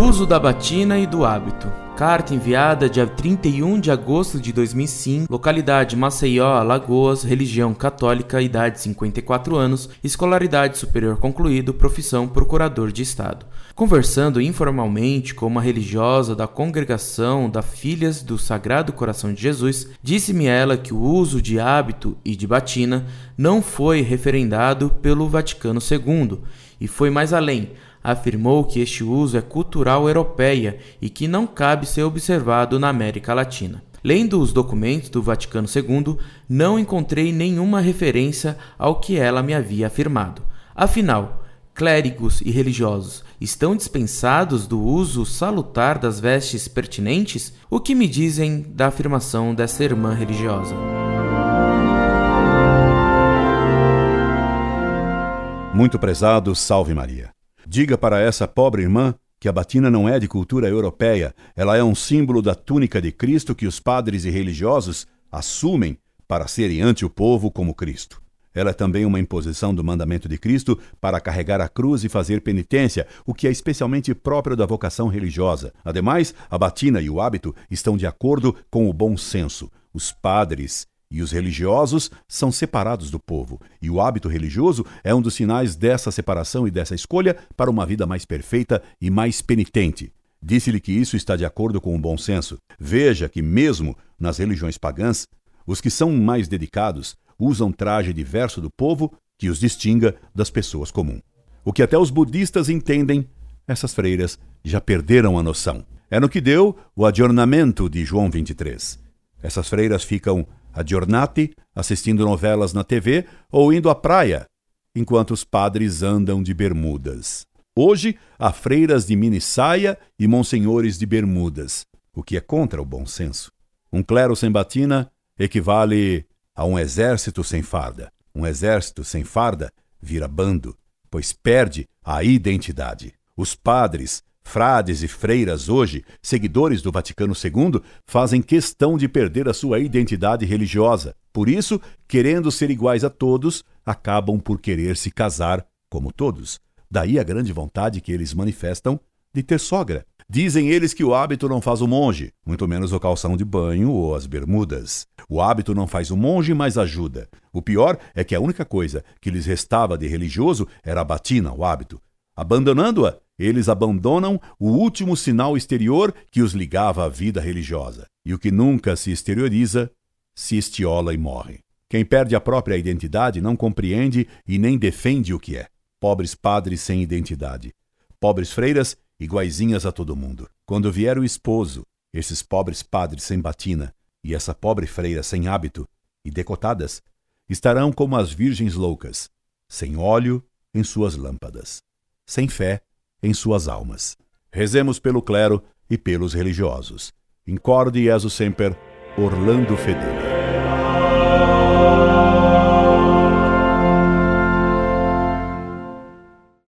Uso da batina e do hábito. Carta enviada dia 31 de agosto de 2005, localidade Maceió, Alagoas, religião católica, idade 54 anos, escolaridade superior concluído, profissão procurador de Estado. Conversando informalmente com uma religiosa da congregação da Filhas do Sagrado Coração de Jesus, disse-me ela que o uso de hábito e de batina não foi referendado pelo Vaticano II e foi mais além afirmou que este uso é cultural europeia e que não cabe ser observado na América Latina. Lendo os documentos do Vaticano II, não encontrei nenhuma referência ao que ela me havia afirmado. Afinal, clérigos e religiosos estão dispensados do uso salutar das vestes pertinentes? O que me dizem da afirmação dessa irmã religiosa? Muito prezado, salve Maria. Diga para essa pobre irmã que a batina não é de cultura europeia, ela é um símbolo da túnica de Cristo que os padres e religiosos assumem para serem ante o povo como Cristo. Ela é também uma imposição do mandamento de Cristo para carregar a cruz e fazer penitência, o que é especialmente próprio da vocação religiosa. Ademais, a batina e o hábito estão de acordo com o bom senso. Os padres e os religiosos são separados do povo, e o hábito religioso é um dos sinais dessa separação e dessa escolha para uma vida mais perfeita e mais penitente. Disse-lhe que isso está de acordo com o bom senso. Veja que, mesmo nas religiões pagãs, os que são mais dedicados usam traje diverso do povo que os distinga das pessoas comuns. O que até os budistas entendem, essas freiras já perderam a noção. É no que deu o adornamento de João 23. Essas freiras ficam adornati, assistindo novelas na TV ou indo à praia, enquanto os padres andam de bermudas. Hoje, há freiras de mini saia e monsenhores de bermudas, o que é contra o bom senso. Um clero sem batina equivale a um exército sem farda. Um exército sem farda vira bando, pois perde a identidade. Os padres Frades e freiras hoje, seguidores do Vaticano II, fazem questão de perder a sua identidade religiosa. Por isso, querendo ser iguais a todos, acabam por querer se casar como todos. Daí a grande vontade que eles manifestam de ter sogra. Dizem eles que o hábito não faz o monge, muito menos o calção de banho ou as bermudas. O hábito não faz o monge, mas ajuda. O pior é que a única coisa que lhes restava de religioso era a batina, o hábito. Abandonando-a, eles abandonam o último sinal exterior que os ligava à vida religiosa. E o que nunca se exterioriza se estiola e morre. Quem perde a própria identidade não compreende e nem defende o que é. Pobres padres sem identidade. Pobres freiras iguaizinhas a todo mundo. Quando vier o esposo, esses pobres padres sem batina e essa pobre freira sem hábito e decotadas estarão como as virgens loucas, sem óleo em suas lâmpadas, sem fé em suas almas. Rezemos pelo clero e pelos religiosos. Incorde Jesus Semper, Orlando Fedeli.